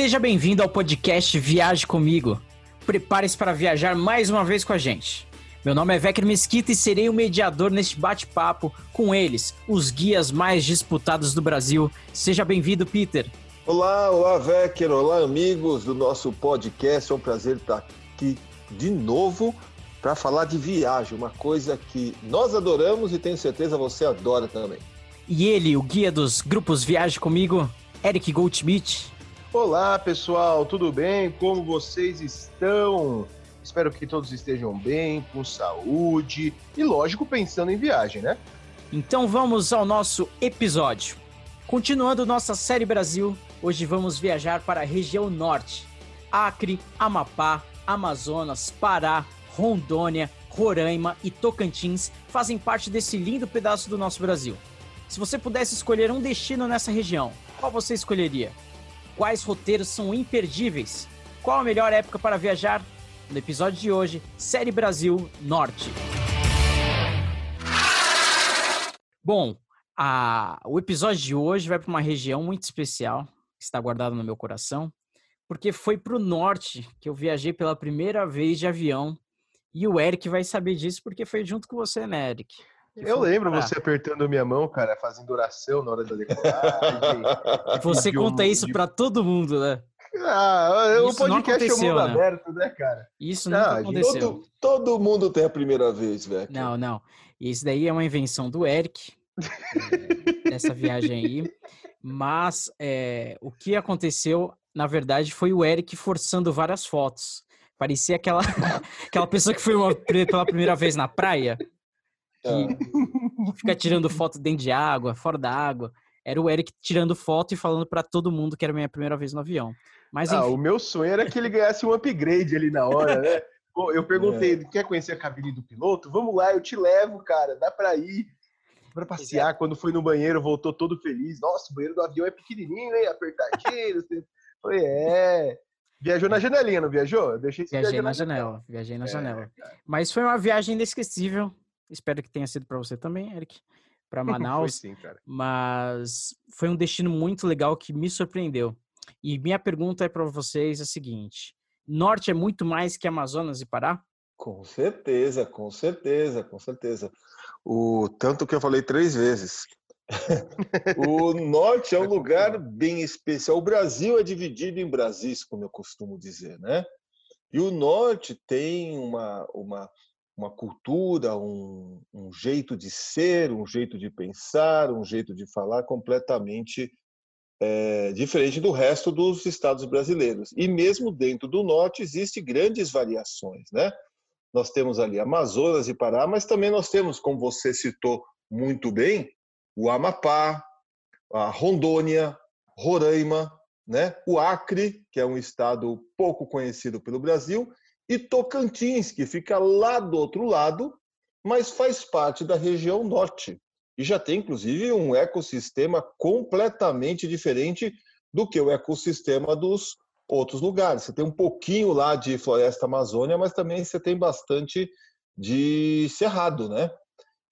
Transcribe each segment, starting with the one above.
Seja bem-vindo ao podcast Viaje Comigo. Prepare-se para viajar mais uma vez com a gente. Meu nome é Vecchio Mesquita e serei o mediador neste bate-papo com eles, os guias mais disputados do Brasil. Seja bem-vindo, Peter. Olá, olá, Vecchio, olá, amigos do nosso podcast. É um prazer estar aqui de novo para falar de viagem, uma coisa que nós adoramos e tenho certeza você adora também. E ele, o guia dos grupos Viaje Comigo, Eric Goldschmidt. Olá, pessoal, tudo bem? Como vocês estão? Espero que todos estejam bem, com saúde e, lógico, pensando em viagem, né? Então vamos ao nosso episódio. Continuando nossa série Brasil, hoje vamos viajar para a região norte. Acre, Amapá, Amazonas, Pará, Rondônia, Roraima e Tocantins fazem parte desse lindo pedaço do nosso Brasil. Se você pudesse escolher um destino nessa região, qual você escolheria? Quais roteiros são imperdíveis? Qual a melhor época para viajar? No episódio de hoje, Série Brasil Norte. Bom, a, o episódio de hoje vai para uma região muito especial, que está guardada no meu coração, porque foi para o norte que eu viajei pela primeira vez de avião. E o Eric vai saber disso porque foi junto com você, né, Eric? Eu lembro você apertando minha mão, cara, fazendo oração na hora da decolagem. você conta isso para todo mundo, né? Ah, o podcast é o mundo né? aberto, né, cara? Isso nunca aconteceu. Todo, todo, mundo tem a primeira vez, velho. Não, não. Isso daí é uma invenção do Eric, é, dessa viagem aí. Mas é, o que aconteceu, na verdade, foi o Eric forçando várias fotos. Parecia aquela, aquela pessoa que foi uma, pela primeira vez na praia, que ah. fica tirando foto dentro de água, fora da água. Era o Eric tirando foto e falando para todo mundo que era a minha primeira vez no avião. Mas, ah, o meu sonho era que ele ganhasse um upgrade ali na hora, né? eu perguntei, é. quer conhecer a cabine do piloto? Vamos lá, eu te levo, cara, dá pra ir. Pra passear, quando foi no banheiro, voltou todo feliz. Nossa, o banheiro do avião é pequenininho, hein? Apertadinho. Falei, é. Viajou na janelinha, não viajou? Eu deixei Viajei na janela, janela, viajei na é, janela. Cara. Mas foi uma viagem inesquecível. Espero que tenha sido para você também, Eric, para Manaus. foi sim, cara. Mas foi um destino muito legal que me surpreendeu. E minha pergunta é para vocês a seguinte: Norte é muito mais que Amazonas e Pará? Com certeza, com certeza, com certeza. O tanto que eu falei três vezes. o norte é um lugar bem especial. O Brasil é dividido em Brasis, como eu costumo dizer, né? E o norte tem uma, uma, uma cultura, um, um jeito de ser, um jeito de pensar, um jeito de falar completamente é, diferente do resto dos estados brasileiros. E mesmo dentro do norte existem grandes variações, né? Nós temos ali Amazonas e Pará, mas também nós temos, como você citou muito bem, o Amapá, a Rondônia, Roraima, né? o Acre, que é um estado pouco conhecido pelo Brasil, e Tocantins, que fica lá do outro lado, mas faz parte da região norte e já tem, inclusive, um ecossistema completamente diferente do que o ecossistema dos outros lugares. Você tem um pouquinho lá de floresta amazônia, mas também você tem bastante de cerrado, né?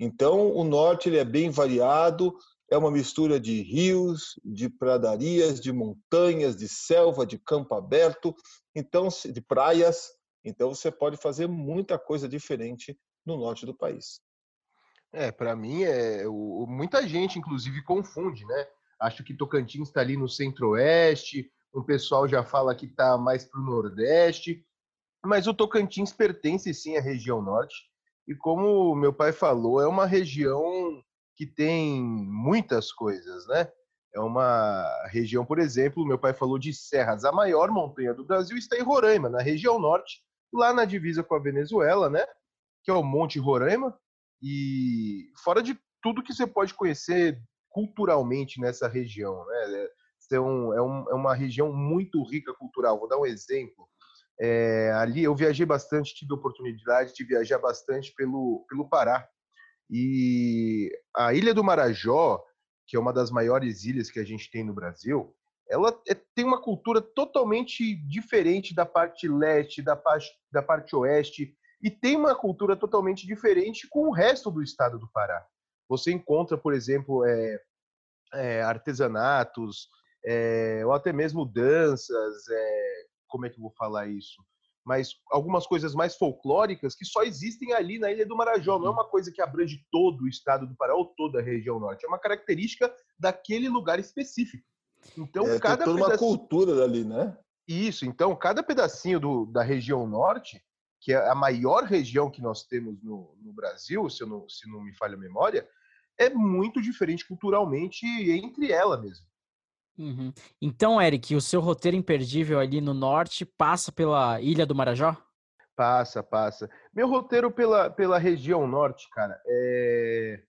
Então, o norte ele é bem variado, é uma mistura de rios, de pradarias, de montanhas, de selva, de campo aberto, então de praias. Então, você pode fazer muita coisa diferente no norte do país. É, para mim, é, o, muita gente, inclusive, confunde, né? Acho que Tocantins está ali no centro-oeste, o pessoal já fala que está mais para o nordeste, mas o Tocantins pertence sim à região norte, e como meu pai falou, é uma região que tem muitas coisas, né? É uma região, por exemplo, meu pai falou de Serras, a maior montanha do Brasil está em Roraima, na região norte, lá na divisa com a Venezuela, né? Que é o Monte Roraima, e fora de tudo que você pode conhecer culturalmente nessa região, né? É, um, é, um, é uma região muito rica cultural. Vou dar um exemplo. É, ali eu viajei bastante, tive a oportunidade de viajar bastante pelo, pelo Pará. E a Ilha do Marajó, que é uma das maiores ilhas que a gente tem no Brasil, ela é, tem uma cultura totalmente diferente da parte leste, da parte, da parte oeste e tem uma cultura totalmente diferente com o resto do estado do Pará. Você encontra, por exemplo, é, é, artesanatos, é, ou até mesmo danças, é, como é que eu vou falar isso? Mas algumas coisas mais folclóricas que só existem ali na Ilha do Marajó. Não é uma coisa que abrange todo o estado do Pará ou toda a região norte. É uma característica daquele lugar específico. Então, é, cada tem toda pedacinho... uma cultura dali, né? Isso. Então, cada pedacinho do, da região norte, que é a maior região que nós temos no, no Brasil, se, não, se não me falha a memória, é muito diferente culturalmente entre ela mesmo. Uhum. Então, Eric, o seu roteiro imperdível ali no norte passa pela Ilha do Marajó? Passa, passa. Meu roteiro pela, pela região norte, cara, é,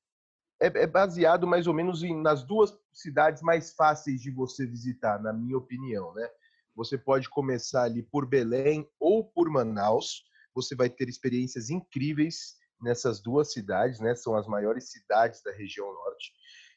é, é baseado mais ou menos em, nas duas cidades mais fáceis de você visitar, na minha opinião, né? Você pode começar ali por Belém ou por Manaus. Você vai ter experiências incríveis nessas duas cidades, né? São as maiores cidades da região norte.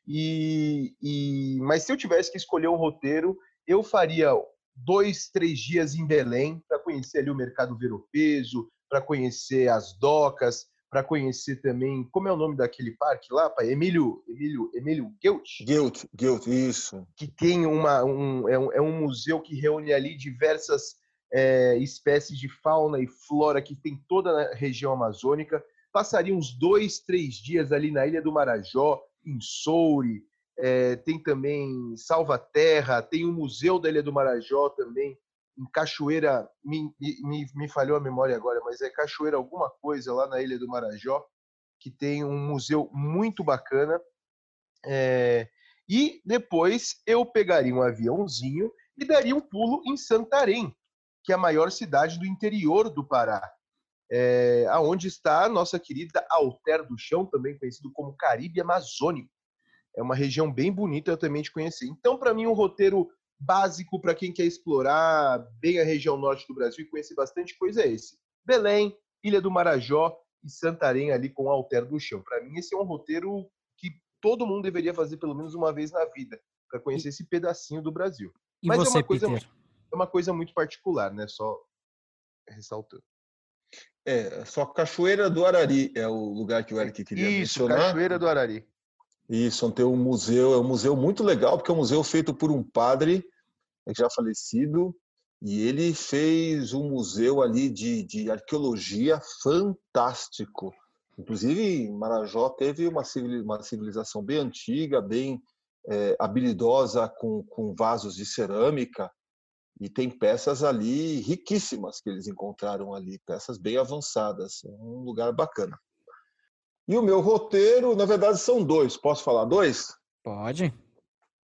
E, e, mas se eu tivesse que escolher um roteiro, eu faria dois, três dias em Belém para conhecer ali o mercado veropeso, para conhecer as docas, para conhecer também como é o nome daquele parque lá, pai? Emílio, Emílio, Emílio Guilt. Guilt, Guilt, isso. Que tem uma, um, é, um, é um museu que reúne ali diversas é, espécies de fauna e flora que tem toda a região amazônica. Passaria uns dois, três dias ali na Ilha do Marajó, em Soure, é, tem também Salvaterra, tem o Museu da Ilha do Marajó também, em Cachoeira, me, me, me falhou a memória agora, mas é Cachoeira alguma coisa lá na Ilha do Marajó, que tem um museu muito bacana. É, e depois eu pegaria um aviãozinho e daria um pulo em Santarém, que é a maior cidade do interior do Pará é, aonde está a nossa querida Alter do Chão, também conhecido como Caribe Amazônico. É uma região bem bonita eu também de conhecer. Então, para mim, um roteiro básico para quem quer explorar bem a região norte do Brasil e conhecer bastante coisa é esse. Belém, Ilha do Marajó e Santarém ali com Alter do Chão. Para mim, esse é um roteiro que todo mundo deveria fazer pelo menos uma vez na vida, para conhecer esse pedacinho do Brasil. E Mas você, é uma coisa, Peter? é uma coisa muito particular, né? Só ressaltando. É, só Cachoeira do Arari é o lugar que o Eric queria Isso, mencionar. Cachoeira do Arari. Isso, tem um museu, é um museu muito legal, porque é um museu feito por um padre já falecido, e ele fez um museu ali de, de arqueologia fantástico. Inclusive, Marajó teve uma civilização bem antiga, bem é, habilidosa com, com vasos de cerâmica, e tem peças ali riquíssimas que eles encontraram ali, peças bem avançadas. É um lugar bacana. E o meu roteiro, na verdade, são dois. Posso falar dois? Pode.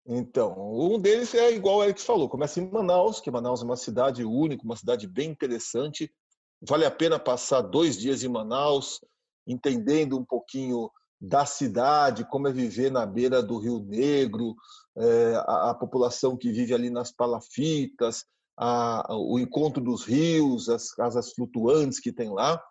Então, um deles é igual o Eric falou, começa em Manaus, que Manaus é uma cidade única, uma cidade bem interessante. Vale a pena passar dois dias em Manaus, entendendo um pouquinho da cidade, como é viver na beira do Rio Negro, é, a, a, população que vive ali nas palafitas, a, o encontro dos rios, as casas flutuantes que tem lá.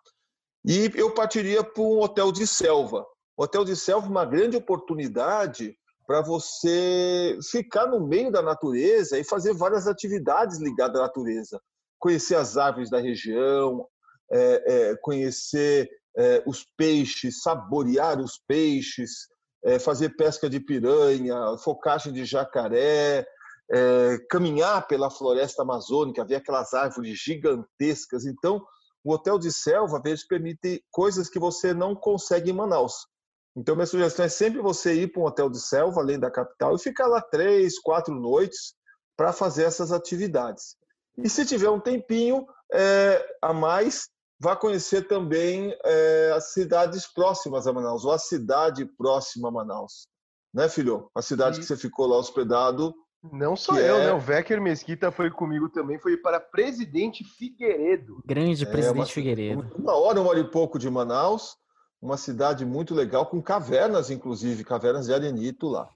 E eu partiria para um hotel de selva. Hotel de selva é uma grande oportunidade para você ficar no meio da natureza e fazer várias atividades ligadas à natureza. Conhecer as árvores da região, é, é, conhecer é, os peixes, saborear os peixes, é, fazer pesca de piranha, focagem de jacaré, é, caminhar pela floresta amazônica, ver aquelas árvores gigantescas. Então, o hotel de selva, às vezes, permite coisas que você não consegue em Manaus. Então, minha sugestão é sempre você ir para um hotel de selva, além da capital, e ficar lá três, quatro noites para fazer essas atividades. E se tiver um tempinho é, a mais, vá conhecer também é, as cidades próximas a Manaus, ou a cidade próxima a Manaus. Né, filho? A cidade e... que você ficou lá hospedado. Não só eu, é... né? O Vecker Mesquita foi comigo também, foi para Presidente Figueiredo. Grande é, Presidente uma... Figueiredo. Uma hora, uma hora e pouco de Manaus, uma cidade muito legal, com cavernas, inclusive, cavernas de arenito lá.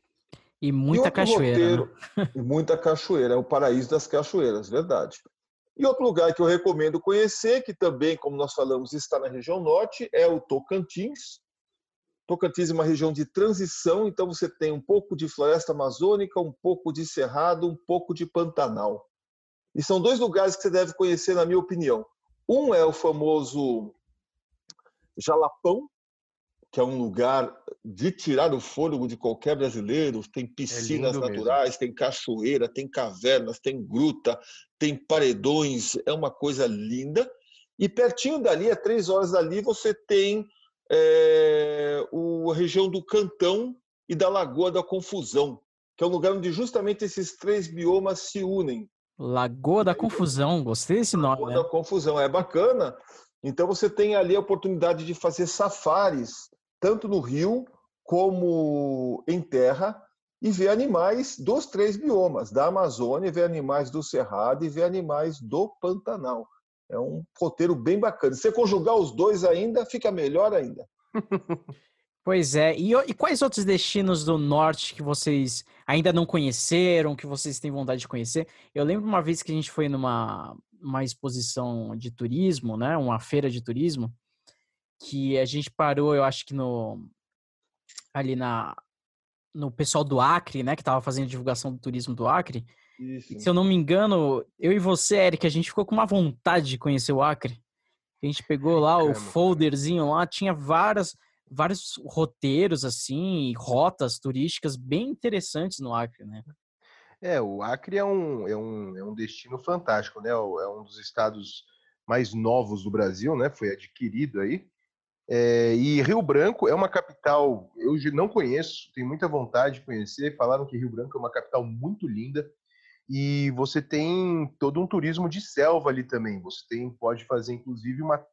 E muita e cachoeira. Roteiro, né? Muita cachoeira, é o paraíso das cachoeiras, verdade. E outro lugar que eu recomendo conhecer, que também, como nós falamos, está na região norte, é o Tocantins. Tocantins é uma região de transição, então você tem um pouco de floresta amazônica, um pouco de cerrado, um pouco de pantanal. E são dois lugares que você deve conhecer, na minha opinião. Um é o famoso Jalapão, que é um lugar de tirar o fôlego de qualquer brasileiro. Tem É piscinas mesmo. naturais, tem cachoeira, tem cavernas, tem gruta, tem paredões. É uma coisa linda. E pertinho dali, a três horas dali, você tem é, o, a região do Cantão e da Lagoa da Confusão, que é um lugar onde justamente esses três biomas se unem. Lagoa da Confusão, gostei desse nome, Lagoa né? da Confusão, é bacana. Então você tem ali a oportunidade de fazer safaris, tanto no rio como em terra, e ver animais dos três biomas, da Amazônia, ver animais do Cerrado e ver animais do Pantanal. É um roteiro bem bacana. Se você conjugar os dois ainda, fica melhor ainda. Pois é. E, e quais outros destinos do norte que vocês ainda não conheceram, que vocês têm vontade de conhecer? Eu lembro uma vez que a gente foi numa uma exposição de turismo, né? Uma feira de turismo, que a gente parou, eu acho que no ali na no pessoal do Acre, né, que tava fazendo divulgação do turismo do Acre. E, se eu não me engano, eu e você, Eric, a gente ficou com uma vontade de conhecer o Acre. A gente pegou lá o Caramba. folderzinho lá, tinha várias vários roteiros assim, rotas turísticas bem interessantes no Acre, né? É, o Acre é um, é um, é um destino fantástico, né? O- É um dos estados mais novos do Brasil, né? Foi adquirido aí. É, e Rio Branco é uma capital, eu não conheço, tenho muita vontade de conhecer. Falaram que Rio Branco é uma capital muito linda. E você tem todo um turismo de selva ali também. Você tem, pode fazer, inclusive, uma.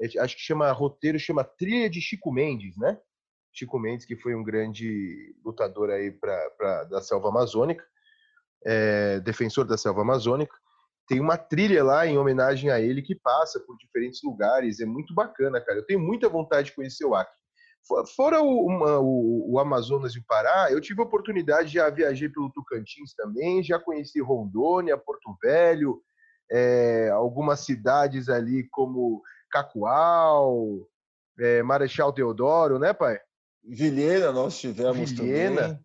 é, Acho que chama roteiro, chama Trilha de Chico Mendes, né? Chico Mendes, que foi um grande lutador aí pra- da selva amazônica é, defensor da selva amazônica. Tem uma trilha lá em homenagem a ele que passa por diferentes lugares. É muito bacana, cara. Eu tenho muita vontade de conhecer o Acre. Fo- Fora o, uma- o- o Amazonas e o Pará, eu tive a oportunidade, já viajei pelo Tocantins também, já conheci Rondônia, Porto Velho, é, algumas cidades ali como Cacoal, é, Marechal Deodoro, né, pai? Vilhena nós tivemos Vilhena. também.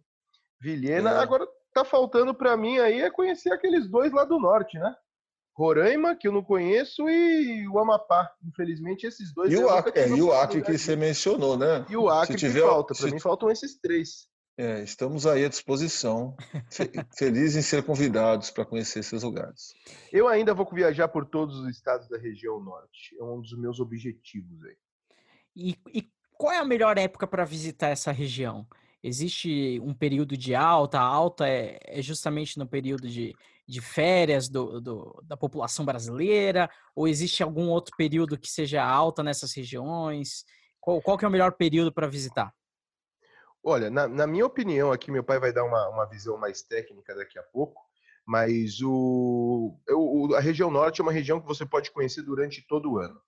Vilhena. É. Agora tá faltando para mim aí é conhecer aqueles dois lá do norte, né? Roraima, que eu não conheço, e o Amapá. Infelizmente, esses dois E eu o Acre, é, e o Acre que você mencionou, né? E o Acre Se que tiver- falta. Para se- mim faltam esses três. É, estamos aí à disposição. Fe- Felizes em ser convidados para conhecer esses lugares. Eu ainda vou viajar por todos os estados da região norte. É um dos meus objetivos aí. E, e qual é a melhor época para visitar essa região? Existe um período de alta? A alta é, é justamente no período de, de férias do, do- da população brasileira? Ou existe algum outro período que seja alta nessas regiões? Qual, qual que é o melhor período para visitar? Olha, na, na minha opinião, aqui meu pai vai dar uma, uma visão mais técnica daqui a pouco, mas o, o- a região norte é uma região que você pode conhecer durante todo o ano.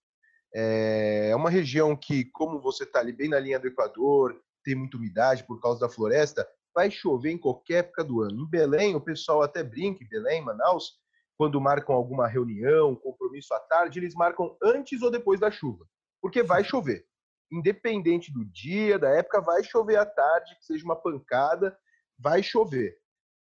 É, é uma região que, como você está ali bem na linha do Equador, tem muita umidade por causa da floresta, vai chover em qualquer época do ano. Em Belém, o pessoal até brinca, em Belém, Manaus, quando marcam alguma reunião, compromisso à tarde, eles marcam antes ou depois da chuva, porque vai chover independente do dia, da época, vai chover à tarde, que seja uma pancada, vai chover.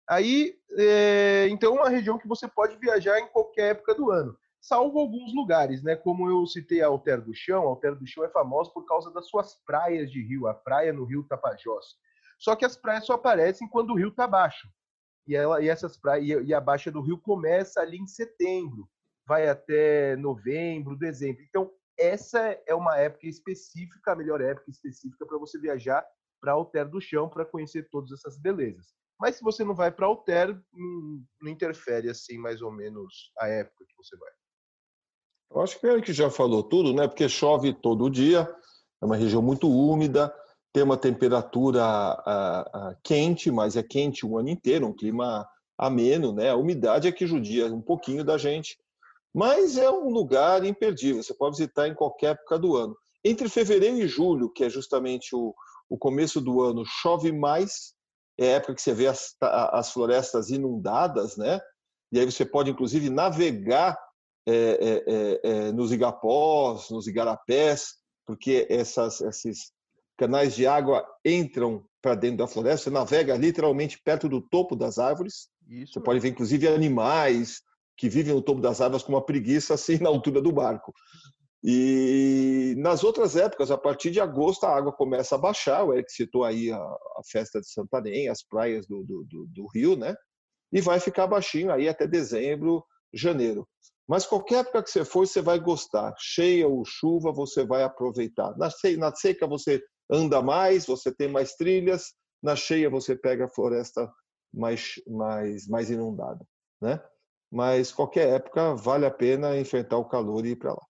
Aí, é, então, é uma região que você pode viajar em qualquer época do ano, salvo alguns lugares, né? Como eu citei a Alter do Chão, a Alter do Chão é famosa por causa das suas praias de rio, a praia no rio Tapajós. Só que as praias só aparecem quando o rio está baixo. E, ela, e essas praias, e, e a baixa do rio começa ali em setembro, vai até novembro, dezembro. Então, essa é uma época específica, a melhor época específica para você viajar para Alter do Chão para conhecer todas essas belezas. Mas se você não vai para Alter, não, não, interfere assim mais ou menos a época que você vai. Eu acho que o Eric já falou tudo, né? Porque chove todo dia, é uma região muito úmida, tem uma temperatura a, a, quente, mas é quente o ano inteiro, um clima ameno, né? A umidade é que judia um pouquinho da gente, mas é um lugar imperdível, você pode visitar em qualquer época do ano. Entre fevereiro e julho, que é justamente o, o começo do ano, chove mais, é a época que você vê as, as florestas inundadas, né? E aí você pode, inclusive, navegar é, é, é, nos igapós, nos igarapés, porque essas, esses canais de água entram para dentro da floresta, você navega literalmente perto do topo das árvores. Isso. Você pode ver, inclusive, animais que vivem no topo das árvores com uma preguiça assim na altura do barco. E nas outras épocas, a partir de agosto, a água começa a baixar. O Eric citou aí a, a festa de Santarém, as praias do, do, do, do, Rio, né? E vai ficar baixinho aí até dezembro, janeiro. Mas qualquer época que você for, você vai gostar. Cheia ou chuva, você vai aproveitar. Na, na seca, você anda mais, você tem mais trilhas. Na cheia, você pega a floresta mais, mais, mais inundada, né? Mas qualquer época vale a pena enfrentar o calor e ir para lá.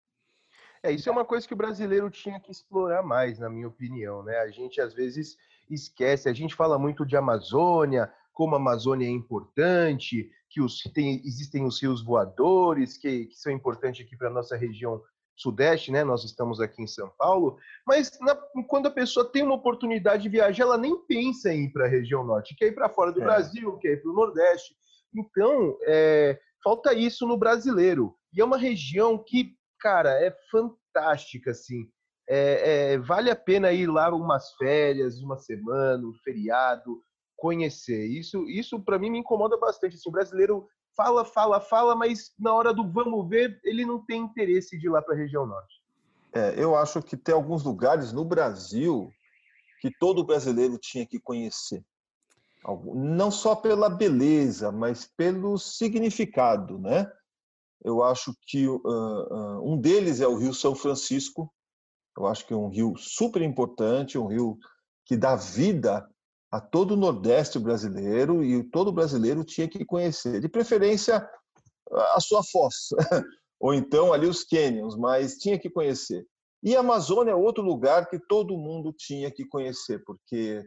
É, isso é uma coisa que o brasileiro tinha que explorar mais, na minha opinião, né? A gente às vezes esquece, a gente fala muito de Amazônia, como a Amazônia é importante, que os, tem, existem os rios voadores, que, que são importantes aqui para a nossa região sudeste, né? Nós estamos aqui em São Paulo, mas na, quando a pessoa tem uma oportunidade de viajar, ela nem pensa em ir para a região norte, quer ir para fora do é. Brasil, quer ir para o Nordeste. Então, é, falta isso no brasileiro. E é uma região que cara, é fantástica, assim. É, é, vale a pena ir lá umas férias, uma semana, um feriado, conhecer. Isso, isso para mim me incomoda bastante. Assim, o brasileiro fala, fala, fala, mas na hora do vamos ver, ele não tem interesse de ir lá para a região norte. É, eu acho que tem alguns lugares no Brasil que todo brasileiro tinha que conhecer. Não só pela beleza, mas pelo significado, né? Eu acho que uh, uh, um deles é o Rio São Francisco. Eu acho que é um rio super importante, um rio que dá vida a todo o Nordeste brasileiro e todo brasileiro tinha que conhecer. De preferência, a sua foz, ou então ali os canyons, mas tinha que conhecer. E a Amazônia é outro lugar que todo mundo tinha que conhecer, porque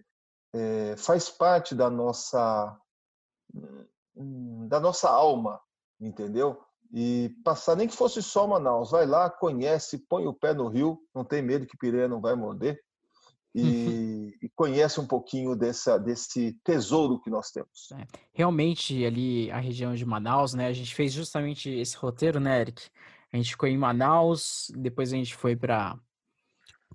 é, faz parte da nossa hum, da nossa alma, entendeu? e passar, nem que fosse só Manaus, vai lá, conhece, põe o pé no rio, não tem medo que piranha não vai morder, e, e conhece um pouquinho dessa, desse tesouro que nós temos. É, realmente, ali, a região de Manaus, né, a gente fez justamente esse roteiro, né, Eric? A gente ficou em Manaus, depois a gente foi para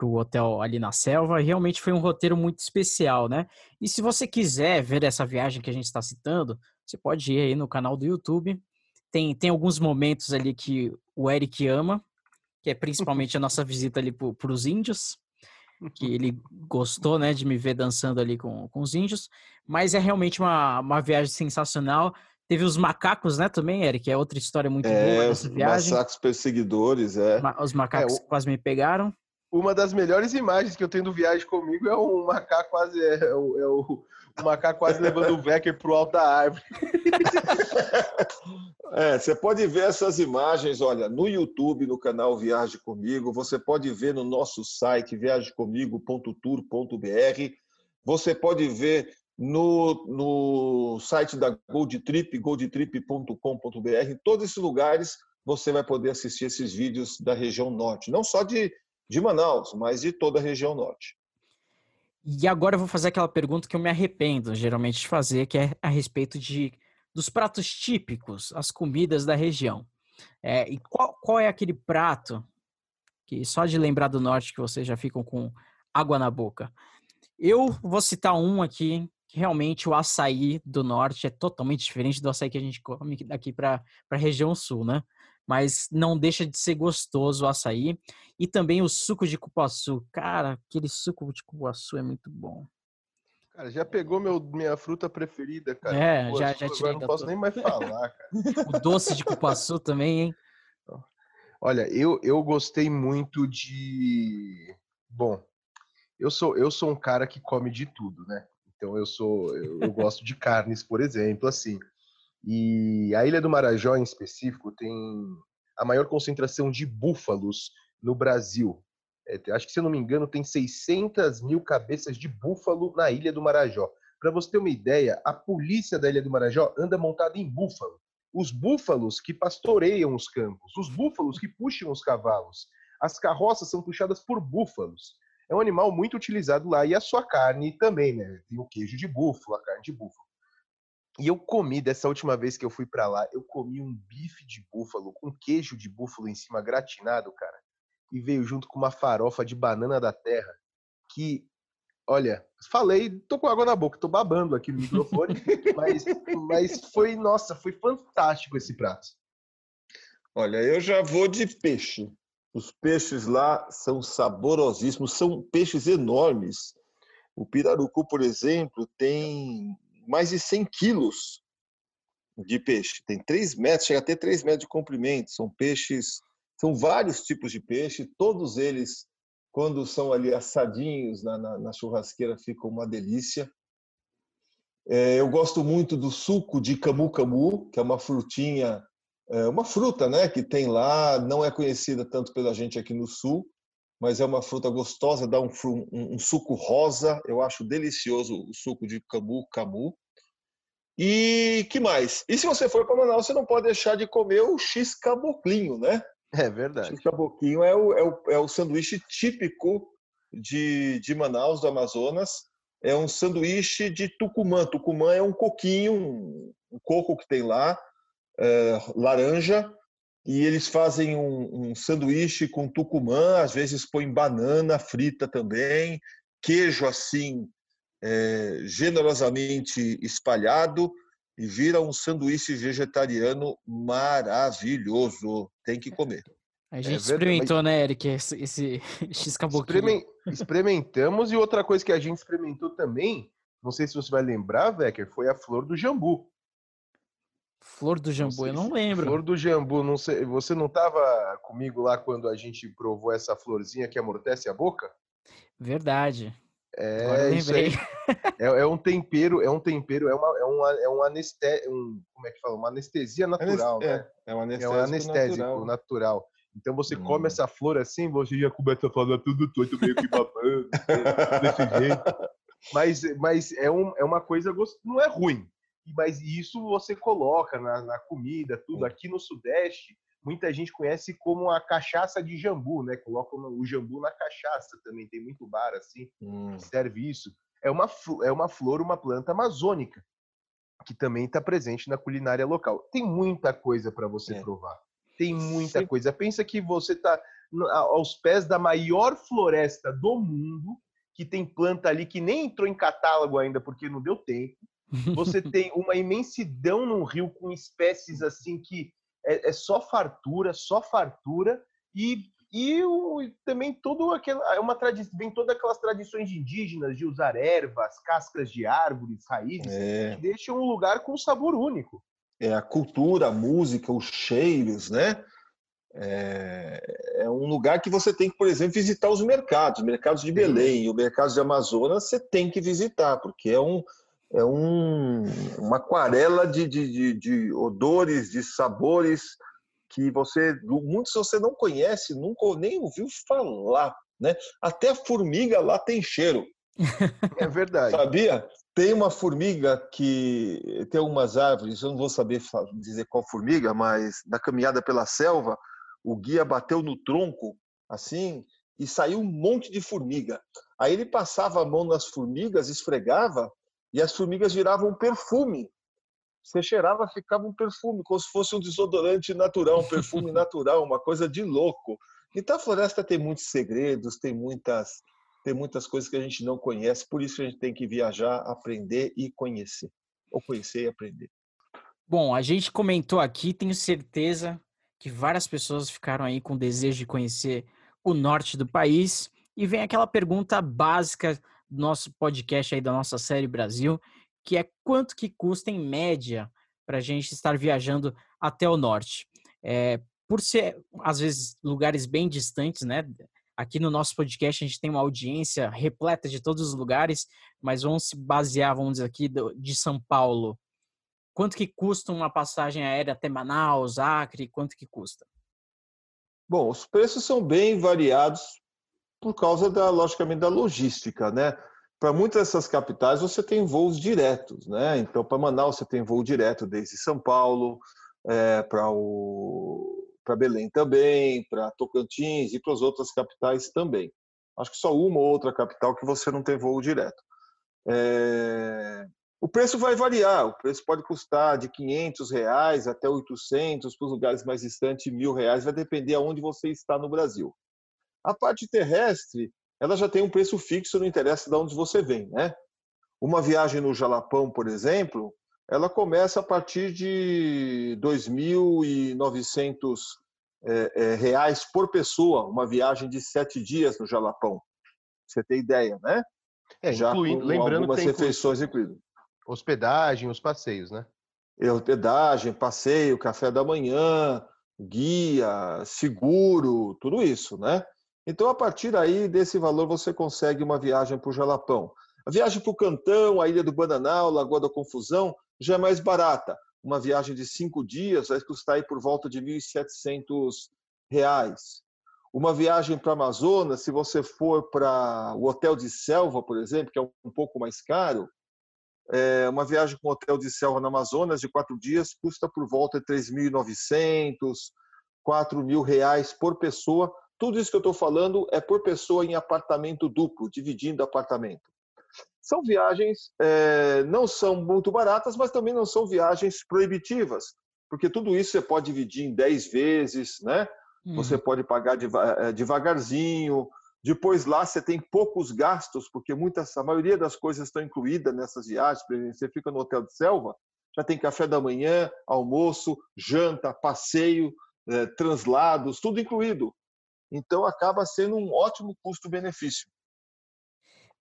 o hotel ali na selva. Realmente foi um roteiro muito especial, né? E se você quiser ver essa viagem que a gente está citando, você pode ir aí no canal do YouTube tem, tem alguns momentos ali que o Eric ama, que é principalmente a nossa visita ali para os índios, que ele gostou, né, de me ver dançando ali com, com os índios, mas é realmente uma, uma viagem sensacional. Teve os macacos, né, também, Eric, é outra história muito é, boa dessa viagem. Os macacos perseguidores, é. Os macacos é, o... quase me pegaram. Uma das melhores imagens que eu tenho do Viagem Comigo é um macaco quase, é, é é o, o macaco quase levando o Vecker pro alto da árvore. É, você pode ver essas imagens, olha, no YouTube, no canal Viaje Comigo, você pode ver no nosso site viagecomigo.tour.br, você pode ver no, no site da Gold Trip, goldtrip.com.br, em todos esses lugares você vai poder assistir esses vídeos da região norte, não só de, de Manaus, mas de toda a região norte. E agora eu vou fazer aquela pergunta que eu me arrependo geralmente de fazer, que é a respeito de dos pratos típicos, as comidas da região. É, e qual, qual é aquele prato que só de lembrar do norte que vocês já ficam com água na boca? Eu vou citar um aqui, que realmente o açaí do norte é totalmente diferente do açaí que a gente come daqui para a região sul, né? Mas não deixa de ser gostoso o açaí. E também o suco de cupuaçu. Cara, aquele suco de cupuaçu é muito bom. Cara, já pegou meu, minha fruta preferida, cara. É, já, já tirei. Agora não posso nem mais falar, cara. o doce de cupuaçu também, hein? Olha, eu, eu gostei muito de. Bom, eu sou, eu sou um cara que come de tudo, né? Então eu sou. Eu, eu gosto de carnes, por exemplo, assim. E a Ilha do Marajó, em específico, tem a maior concentração de búfalos no Brasil. É, acho que, se eu não me engano, tem 600 mil cabeças de búfalo na Ilha do Marajó. Para você ter uma ideia, a polícia da Ilha do Marajó anda montada em búfalo. Os búfalos que pastoreiam os campos, os búfalos que puxam os cavalos. As carroças são puxadas por búfalos. É um animal muito utilizado lá e a sua carne também, né? Tem o queijo de búfalo, a carne de búfalo. E eu comi, dessa última vez que eu fui para lá, eu comi um bife de búfalo com queijo de búfalo em cima gratinado, cara e veio junto com uma farofa de banana da terra que, olha, falei, tô com água na boca, tô babando aqui no microfone, mas, mas foi, nossa, foi fantástico esse prato. Olha, eu já vou de peixe. Os peixes lá são saborosíssimos, são peixes enormes. O pirarucu, por exemplo, tem mais de 100 quilos de peixe. Tem 3 metros, chega a ter 3 metros de comprimento. São peixes, são vários tipos de peixe, todos eles, quando são ali assadinhos na, na, na churrasqueira, ficam uma delícia. É, eu gosto muito do suco de camu-camu, que é uma frutinha, é uma fruta né, que tem lá, não é conhecida tanto pela gente aqui no sul, mas é uma fruta gostosa, dá um, um, um suco rosa, eu acho delicioso o suco de camu-camu. E que mais? E se você for para Manaus, você não pode deixar de comer o X caboclinho, né? É verdade. O X caboclinho é o, é o, é o sanduíche típico de, de Manaus, do Amazonas. É um sanduíche de tucumã. Tucumã é um coquinho, um, um coco que tem lá, é, laranja, e eles fazem um, um, sanduíche com tucumã, às vezes põem banana frita também, queijo assim é, generosamente espalhado e vira um sanduíche vegetariano maravilhoso. Tem que comer. A gente é experimentou, né, Eric, esse, esse X Experiment, Experimentamos e outra coisa que a gente experimentou também, não sei se você vai lembrar, Vecker, foi a flor do jambu. Flor do jambu, não eu não lembro. Flor do jambu, não sei, você não estava comigo lá quando a gente provou essa florzinha que amortece a boca? Verdade. É, isso aí. É, é, um tempero, é um tempero, é uma, é uma, é um anestésia, um, como é que fala? Uma anestesia natural, é, né? É um anestésico, é um anestésico natural. natural. Então você hum. come essa flor assim, você já começa a falar tudo todo meio que babando, desse jeito. Mas, mas é, um, é uma coisa, não é ruim. Mas isso você coloca na, na comida, tudo. Aqui no Sudeste, muita gente conhece como a cachaça de jambu, né? Colocam o jambu na cachaça também. Tem muito bar assim hum. que serve isso. É uma, é uma flor, uma planta amazônica que também está presente na culinária local. Tem muita coisa para você é. provar. Tem muita Sim. coisa. Pensa que você está aos pés da maior floresta do mundo, que tem planta ali que nem entrou em catálogo ainda porque não deu tempo. Você tem uma imensidão no rio com espécies assim que é, é só fartura, só fartura e e o, também todo aquele, é uma tradição, vem todas aquelas tradições indígenas de usar ervas, cascas de árvores, raízes, é. que deixam um lugar com um sabor único. É a cultura, a música, os cheiros, né? É, é, um lugar que você tem que, por exemplo, visitar os mercados, mercados de Belém e o mercado de Amazonas, você tem que visitar, porque é um, é um, uma aquarela de, de, de, de, odores, de sabores que você, muitos você não conhece, nunca nem ouviu falar, né? Até a formiga lá tem cheiro. É verdade. Sabia? Tem uma formiga que tem algumas árvores, eu não vou saber dizer qual formiga, mas na caminhada pela selva, o guia bateu no tronco assim e saiu um monte de formiga. Aí ele passava a mão nas formigas, esfregava e as formigas viravam perfume. Você cheirava, ficava um perfume, como se fosse um desodorante natural, um perfume natural, uma coisa de louco. Então a floresta tem muitos segredos, tem muitas, tem muitas coisas que a gente não conhece, por isso a gente tem que viajar, aprender e conhecer. Ou conhecer e aprender. Bom, a gente comentou aqui, tenho certeza que várias pessoas ficaram aí com desejo de conhecer o norte do país. E vem aquela pergunta básica nosso podcast aí da nossa série Brasil, que é quanto que custa em média para a gente estar viajando até o norte. É, por ser, às vezes, lugares bem distantes, né? Aqui no nosso podcast a gente tem uma audiência repleta de todos os lugares, mas vamos se basear, vamos dizer aqui, de São Paulo. Quanto que custa uma passagem aérea até Manaus, Acre? Quanto que custa? Bom, os preços são bem variados por causa da, logicamente, da logística, né? Para muitas dessas capitais você tem voos diretos, né? Então, para Manaus você tem voo direto desde São Paulo, é, para o para Belém também, para Tocantins e para as outras capitais também. Acho que só uma ou outra capital que você não tem voo direto. É... O preço vai variar, o preço pode custar de 500 reais até 800, para os lugares mais distantes, mil reais, vai depender aonde você está no Brasil. A parte terrestre, ela já tem um preço fixo, não interessa de onde você vem, né? Uma viagem no Jalapão, por exemplo, ela começa a partir de 2.900 é, é, reais por pessoa, uma viagem de sete dias no Jalapão. Você tem ideia, né? É, Já incluindo, lembrando algumas que tem refeições incluídas. Hospedagem, os passeios, né? Hospedagem, passeio, café da manhã, guia, seguro, tudo isso, né? Então, a partir aí desse valor, você consegue uma viagem para o Jalapão. A viagem para o Cantão, a Ilha do Bananal, Lagoa da Confusão, já é mais barata. Uma viagem de cinco dias vai custar aí por volta de R$ 1.700. Uma viagem para Amazonas, se você for para o Hotel de Selva, por exemplo, que é um pouco mais caro, é uma viagem com hotel de selva na Amazonas de quatro dias custa por volta de 3.900, 4 mil reais por pessoa. Tudo isso que eu estou falando é por pessoa em apartamento duplo, dividindo apartamento. São viagens, é, não são muito baratas, mas também não são viagens proibitivas, porque tudo isso você pode dividir em 10 vezes, né? Uhum. Você pode pagar é, devagarzinho. Depois lá você tem poucos gastos, porque muitas, a maioria das coisas estão incluídas nessas viagens. Você fica no hotel de selva, já tem café da manhã, almoço, janta, passeio, é, translados, tudo incluído. Então acaba sendo um ótimo custo-benefício.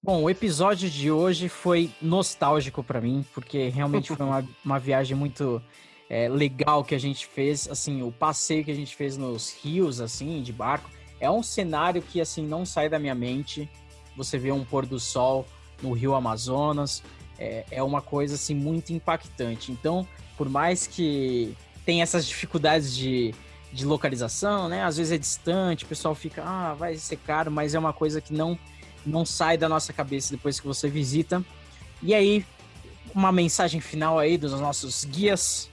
Bom, o episódio de hoje foi nostálgico para mim, porque realmente foi uma, uma viagem muito é, legal que a gente fez. Assim, o passeio que a gente fez nos rios, assim, de barco, é um cenário que, assim, não sai da minha mente. Você vê um pôr do sol no rio Amazonas, é, é uma coisa, assim, muito impactante. Então, por mais que tenha essas dificuldades de, de localização, né? Às vezes é distante, o pessoal fica, ah, vai ser caro, mas é uma coisa que não não sai da nossa cabeça depois que você visita. E aí, uma mensagem final aí dos nossos guias.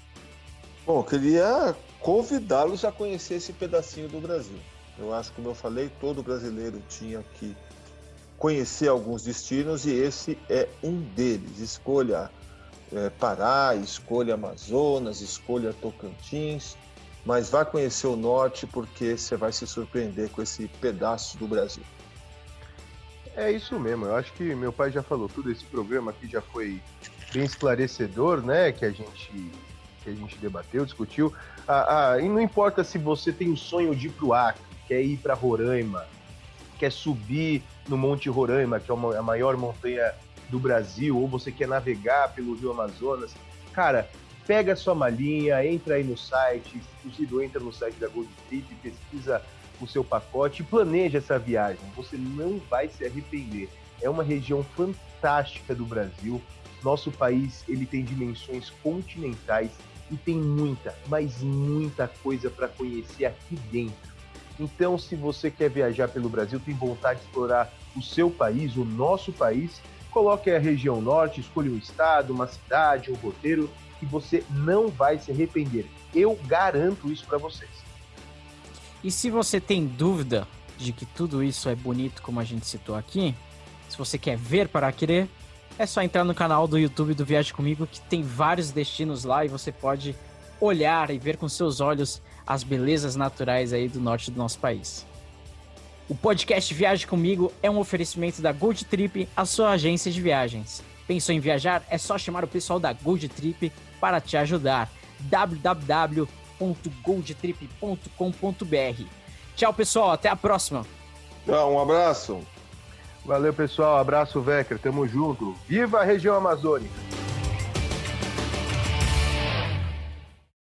Bom, queria convidá-los a conhecer esse pedacinho do Brasil. Eu acho que, como eu falei, todo brasileiro tinha que conhecer alguns destinos e esse é um deles. Escolha é, Pará, escolha Amazonas, escolha Tocantins, mas vá conhecer o norte porque você vai se surpreender com esse pedaço do Brasil. É isso mesmo, eu acho que meu pai já falou tudo, esse programa aqui já foi bem esclarecedor, né? Que a gente, que a gente debateu, discutiu. Ah, ah, e não importa se você tem o sonho de ir para o Acre, quer ir para Roraima, quer subir no Monte Roraima, que é a maior montanha do Brasil, ou você quer navegar pelo Rio Amazonas, cara, pega a sua malinha, entra aí no site, se possível, entra no site da Gold Trip, pesquisa o seu pacote e planeje essa viagem. Você não vai se arrepender. É uma região fantástica do Brasil. Nosso país ele tem dimensões continentais e tem muita, mas muita coisa para conhecer aqui dentro. Então, se você quer viajar pelo Brasil, tem vontade de explorar o seu país, o nosso país, coloque a região norte, escolha um estado, uma cidade, um roteiro, que você não vai se arrepender. Eu garanto isso para vocês. E se você tem dúvida de que tudo isso é bonito como a gente citou aqui, se você quer ver para querer, é só entrar no canal do YouTube do Viagem Comigo que tem vários destinos lá e você pode olhar e ver com seus olhos as belezas naturais aí do norte do nosso país. O podcast Viagem Comigo é um oferecimento da Gold Trip, a sua agência de viagens. Pensou em viajar? É só chamar o pessoal da Gold Trip para te ajudar. www www.goldtrip.com.br. Tchau, pessoal. Até a próxima. Tchau, um abraço. Valeu, pessoal. Abraço, Vecker. Tamo junto. Viva a região amazônica.